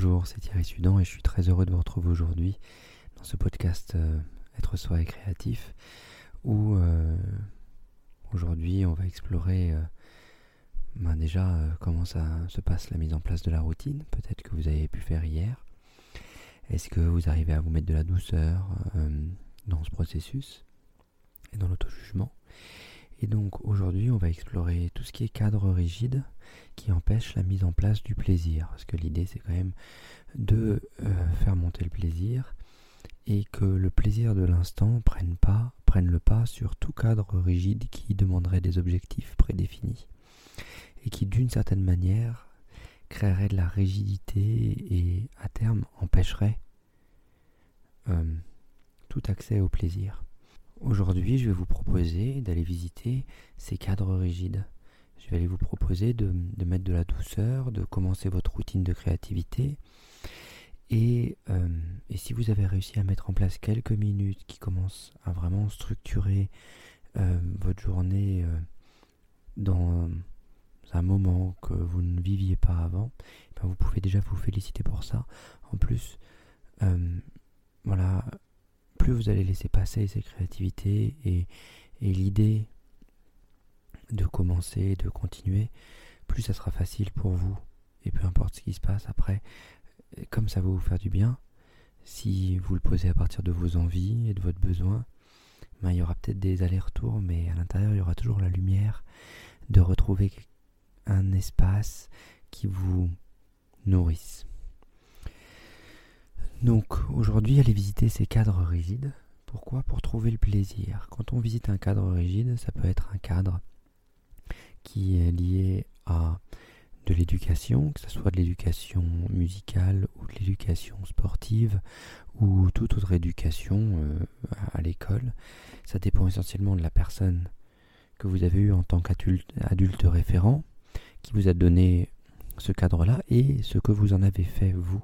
Bonjour, c'est Thierry Sudan et je suis très heureux de vous retrouver aujourd'hui dans ce podcast euh, Être soi et créatif où euh, aujourd'hui on va explorer euh, ben déjà comment ça se passe la mise en place de la routine, peut-être que vous avez pu faire hier. Est-ce que vous arrivez à vous mettre de la douceur dans ce processus et dans l'auto-jugement? Et donc aujourd'hui on va explorer tout ce qui est cadre rigide qui empêche la mise en place du plaisir. Parce que l'idée, c'est quand même de euh, faire monter le plaisir et que le plaisir de l'instant prenne le pas sur tout cadre rigide qui demanderait des objectifs prédéfinis et qui, d'une certaine manière, créerait de la rigidité et à terme empêcherait euh, tout accès au plaisir. Aujourd'hui, je vais vous proposer d'aller visiter ces cadres rigides je vais aller vous proposer de, mettre de la douceur, de commencer votre routine de créativité. Et, euh, si vous avez réussi à mettre en place quelques minutes qui commencent à vraiment structurer euh, votre journée euh, dans un moment que vous ne viviez pas avant, eh ben, vous pouvez déjà vous féliciter pour ça. En plus, voilà, plus vous allez laisser passer ces créativités et, l'idée de commencer, de continuer, plus ça sera facile pour vous. Et peu importe ce qui se passe après, comme ça va vous faire du bien, si vous le posez à partir de vos envies et de votre besoin, ben, il y aura peut-être des allers-retours, mais à l'intérieur, il y aura toujours la lumière de retrouver un espace qui vous nourrisse. Donc aujourd'hui, allez visiter ces cadres rigides. Pourquoi? Pour trouver le plaisir. Quand on visite un cadre rigide, ça peut être un cadre qui est lié à de l'éducation, que ce soit de l'éducation musicale ou de l'éducation sportive ou toute autre éducation euh, à l'école. Ça dépend essentiellement de la personne que vous avez eue en tant qu'adulte référent, qui vous a donné ce cadre-là et ce que vous en avez fait vous.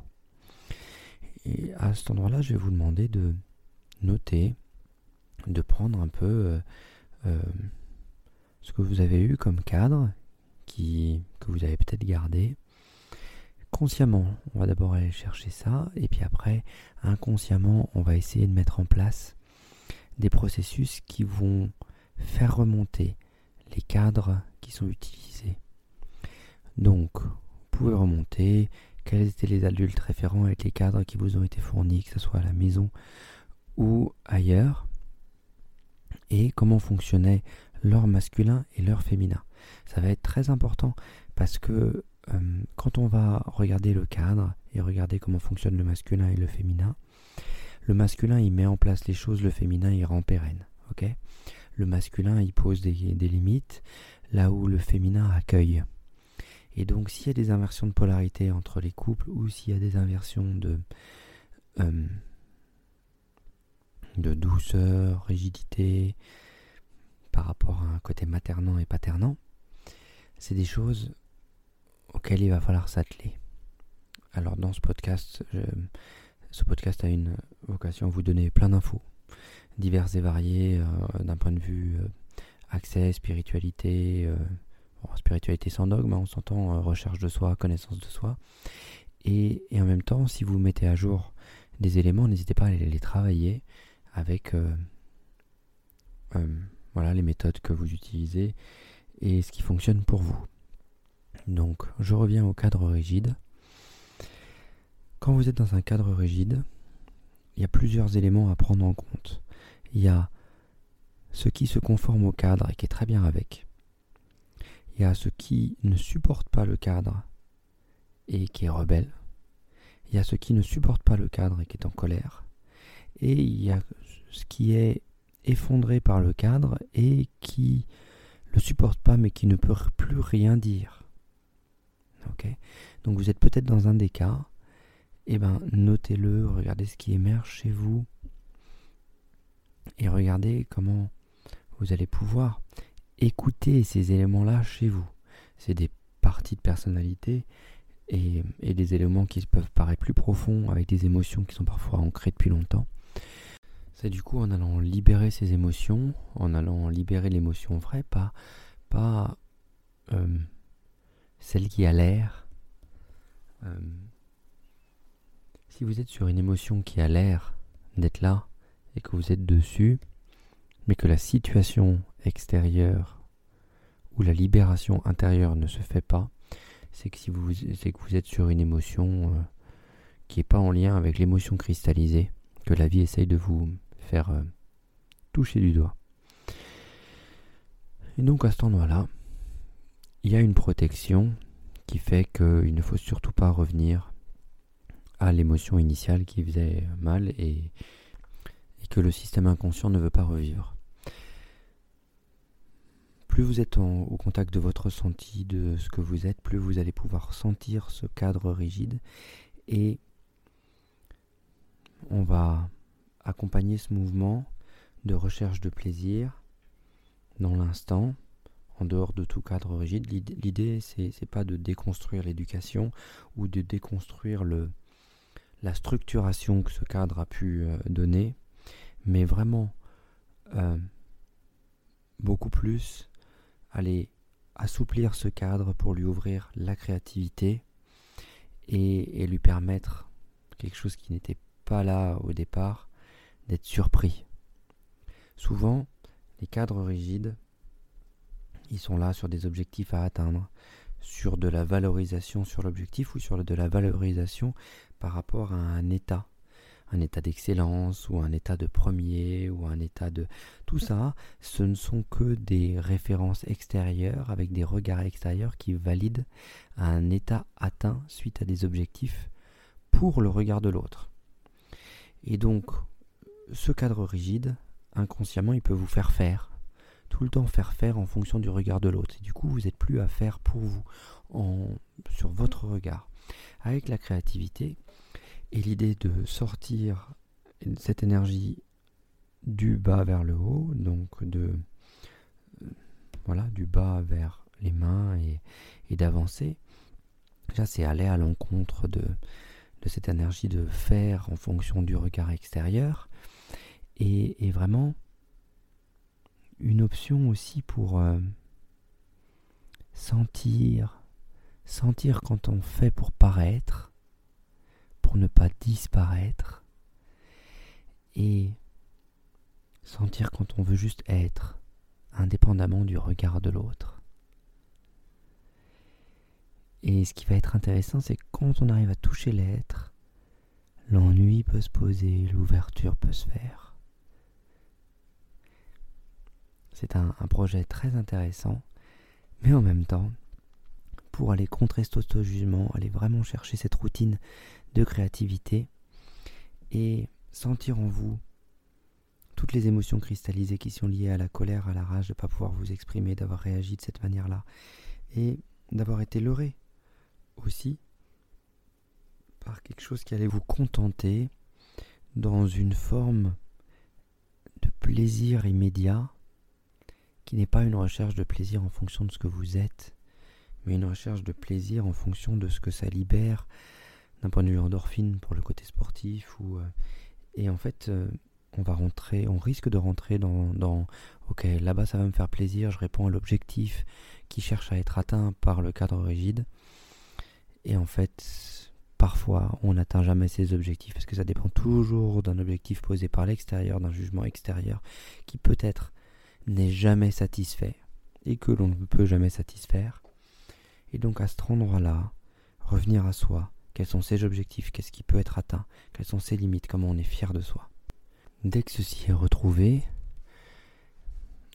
Et à cet endroit-là, je vais vous demander de noter, de prendre un peu euh, euh, ce que vous avez eu comme cadre, qui, que vous avez peut-être gardé. Consciemment, on va d'abord aller chercher ça, et puis après, inconsciemment, on va essayer de mettre en place des processus qui vont faire remonter les cadres qui sont utilisés. Donc, vous pouvez remonter quels étaient les adultes référents avec les cadres qui vous ont été fournis, que ce soit à la maison ou ailleurs, et comment fonctionnait leur masculin et leur féminin. Ça va être très important parce que euh, quand on va regarder le cadre et regarder comment fonctionne le masculin et le féminin, le masculin il met en place les choses, le féminin il rend pérenne. le masculin il pose des, limites là où le féminin accueille. Et donc s'il y a des inversions de polarité entre les couples ou s'il y a des inversions de, euh, de douceur, rigidité, par rapport à un côté maternant et paternant, c'est des choses auxquelles il va falloir s'atteler. Alors dans ce podcast, ce podcast a une vocation à vous donner plein d'infos, diverses et variées, euh, d'un point de vue euh, accès, spiritualité, spiritualité sans dogme, hein, on s'entend recherche de soi, connaissance de soi. Et, en même temps, si vous mettez à jour des éléments, n'hésitez pas à les, travailler avec voilà les méthodes que vous utilisez et ce qui fonctionne pour vous. Donc, je reviens au cadre rigide. Quand vous êtes dans un cadre rigide, il y a plusieurs éléments à prendre en compte. Il y a ce qui se conforme au cadre et qui est très bien avec. Il y a ce qui ne supporte pas le cadre et qui est rebelle. Il y a ce qui ne supporte pas le cadre et qui est en colère. Et il y a ce qui est effondré par le cadre et qui le supporte pas mais qui ne peut plus rien dire. Donc vous êtes peut-être dans un des cas. eh ben notez-le, regardez ce qui émerge chez vous et regardez comment vous allez pouvoir écouter ces éléments-là chez vous. C'est des parties de personnalité et, des éléments qui peuvent paraître plus profonds avec des émotions qui sont parfois ancrées depuis longtemps. C'est du coup en allant libérer ses émotions, en allant libérer l'émotion vraie, pas, pas euh, celle qui a l'air, euh, Si vous êtes sur une émotion qui a l'air d'être là et que vous êtes dessus, mais que la situation extérieure ou la libération intérieure ne se fait pas, c'est que, si vous, que vous êtes sur une émotion euh, qui n'est pas en lien avec l'émotion cristallisée que la vie essaye de vous faire euh, toucher du doigt. Et donc à cet endroit-là, il y a une protection qui fait qu'il ne faut surtout pas revenir à l'émotion initiale qui faisait mal et, que le système inconscient ne veut pas revivre. Plus vous êtes au contact de votre ressenti, de ce que vous êtes, plus vous allez pouvoir sentir ce cadre rigide et on va accompagner ce mouvement de recherche de plaisir dans l'instant, en dehors de tout cadre rigide. L'idée, c'est, n'est pas de déconstruire l'éducation ou de déconstruire la structuration que ce cadre a pu euh, donner, mais vraiment euh, beaucoup plus aller assouplir ce cadre pour lui ouvrir la créativité et, lui permettre quelque chose qui n'était pas là au départ, d'être surpris. Souvent, les cadres rigides, ils sont là sur des objectifs à atteindre, sur de la valorisation sur l'objectif ou sur de la valorisation par rapport à un état, un état d'excellence ou un état de premier ou un état de... Tout ça, ce ne sont que des références extérieures avec des regards extérieurs qui valident un état atteint suite à des objectifs pour le regard de l'autre. Et donc, ce cadre rigide, inconsciemment, il peut vous faire faire. Tout le temps faire faire en fonction du regard de l'autre. Et du coup, vous n'êtes plus à faire pour vous, sur votre regard. Avec la créativité et l'idée de sortir cette énergie du bas vers le haut, donc de voilà, du bas vers les mains et, d'avancer. C'est aller à l'encontre de, de cette énergie de faire en fonction du regard extérieur et, vraiment une option aussi pour euh, sentir, sentir quand on fait pour paraître, ne pas disparaître, et sentir quand on veut juste être, indépendamment du regard de l'autre. Et ce qui va être intéressant, c'est quand on arrive à toucher l'être, l'ennui peut se poser, l'ouverture peut se faire. C'est un, projet très intéressant, mais en même temps, pour aller contrer ce jugement, aller vraiment chercher cette routine de créativité et sentir en vous toutes les émotions cristallisées qui sont liées à la colère, à la rage de ne pas pouvoir vous exprimer, d'avoir réagi de cette manière-là et d'avoir été leurré aussi par quelque chose qui allait vous contenter dans une forme de plaisir immédiat qui n'est pas une recherche de plaisir en fonction de ce que vous êtes, mais une recherche de plaisir en fonction de ce que ça libère d'un point de vue endorphine pour le côté sportif ou euh, et en fait euh, on va rentrer, on risque de rentrer dans, dans ok là-bas ça va me faire plaisir, je réponds à l'objectif qui cherche à être atteint par le cadre rigide et en fait, parfois, on n'atteint jamais ses objectifs parce que ça dépend toujours d'un objectif posé par l'extérieur, d'un jugement extérieur qui peut-être n'est jamais satisfait et que l'on ne peut jamais satisfaire. Et donc à cet endroit-là, revenir à soi, quels sont ses objectifs, qu'est-ce qui peut être atteint, quelles sont ses limites, comment on est fier de soi? Dès que ceci est retrouvé,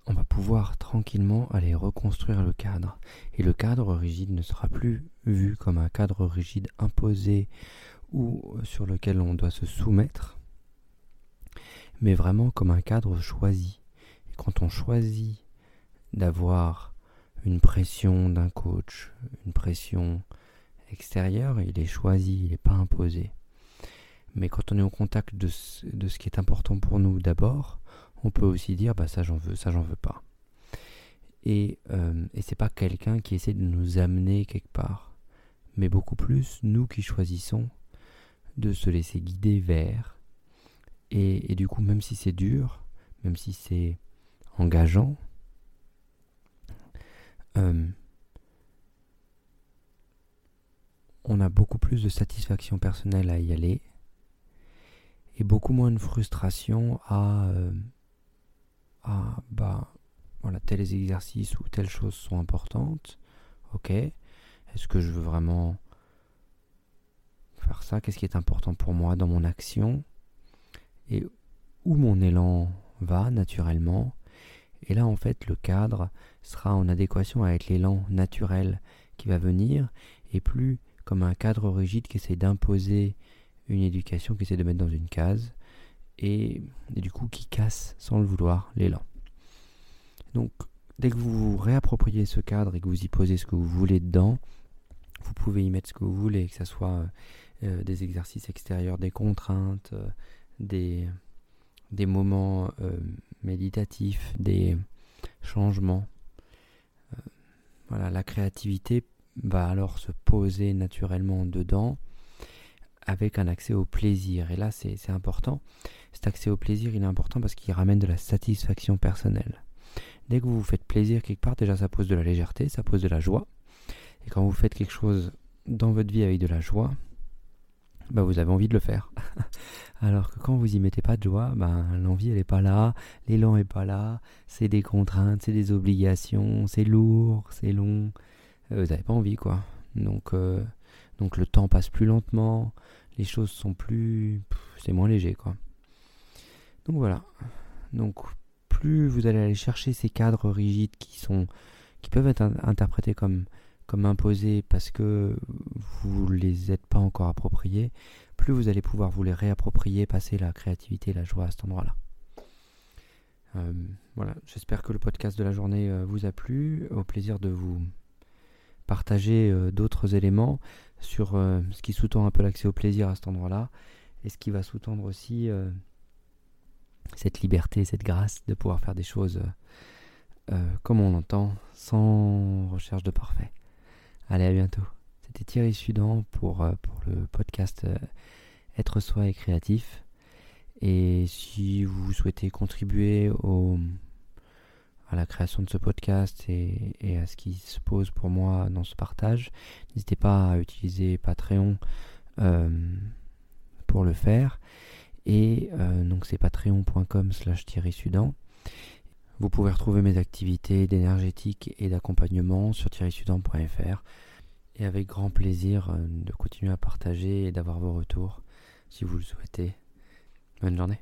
on va pouvoir tranquillement aller reconstruire le cadre. Et le cadre rigide ne sera plus vu comme un cadre rigide imposé ou sur lequel on doit se soumettre, mais vraiment comme un cadre choisi. Et quand on choisit d'avoir une pression d'un coach, une pression extérieure, il est choisi, il n'est pas imposé. Mais quand on est au contact de de ce qui est important pour nous d'abord, on peut aussi dire bah ça j'en veux, ça j'en veux pas. Et, euh, et c'est pas quelqu'un qui essaie de nous amener quelque part, mais beaucoup plus nous qui choisissons de se laisser guider vers. Et, et du coup, même si c'est dur, même si c'est engageant, euh, on a beaucoup plus de satisfaction personnelle à y aller et beaucoup moins de frustration à, euh, à bah voilà tels exercices ou telles choses sont importantes. Ok, est-ce que je veux vraiment faire ça? Qu'est-ce qui est important pour moi dans mon action? Et où mon élan va naturellement? Et là, en fait, le cadre sera en adéquation avec l'élan naturel qui va venir, et plus comme un cadre rigide qui essaie d'imposer une éducation, qui essaie de mettre dans une case, et, du coup qui casse sans le vouloir l'élan. Donc, dès que vous réappropriez ce cadre et que vous y posez ce que vous voulez dedans, vous pouvez y mettre ce que vous voulez, que ce soit euh, des exercices extérieurs, des contraintes, euh, des, des moments euh, méditatifs, des changements. Euh, voilà, la créativité va alors se poser naturellement dedans avec un accès au plaisir. Et là, c'est important. Cet accès au plaisir, il est important parce qu'il ramène de la satisfaction personnelle. Dès que vous vous faites plaisir quelque part, déjà ça pose de la légèreté, ça pose de la joie. Et quand vous faites quelque chose dans votre vie avec de la joie, bah vous avez envie de le faire. Alors que quand vous y mettez pas de joie, ben l'envie elle est pas là, l'élan est pas là, c'est des contraintes, c'est des obligations, c'est lourd, c'est long, vous n'avez pas envie quoi. Donc euh, donc le temps passe plus lentement, les choses sont plus, c'est moins léger quoi. Donc voilà. Donc plus vous allez aller chercher ces cadres rigides qui sont qui peuvent être interprétés comme comme imposés parce que vous ne les êtes pas encore appropriés, plus vous allez pouvoir vous les réapproprier, passer la créativité la joie à cet endroit-là. Euh, voilà, j'espère que le podcast de la journée euh, vous a plu. Au plaisir de vous partager euh, d'autres éléments sur ce qui sous-tend un peu l'accès au plaisir à cet endroit-là et ce qui va sous-tendre aussi cette liberté, cette grâce de pouvoir faire des choses comme on l'entend, sans recherche de parfait. Allez, à bientôt. C'était Thierry Sudan pour, euh, pour le podcast euh, Être soi et créatif. Et si vous souhaitez contribuer au, à la création de ce podcast et, à ce qui se pose pour moi dans ce partage, n'hésitez pas à utiliser Patreon euh, pour le faire. Et donc c'est patreon.com slash Thierry Sudan. Vous pouvez retrouver mes activités d'énergétique et d'accompagnement sur thierrysudan.fr et avec grand plaisir euh, de continuer à partager et d'avoir vos retours si vous le souhaitez. Bonne journée.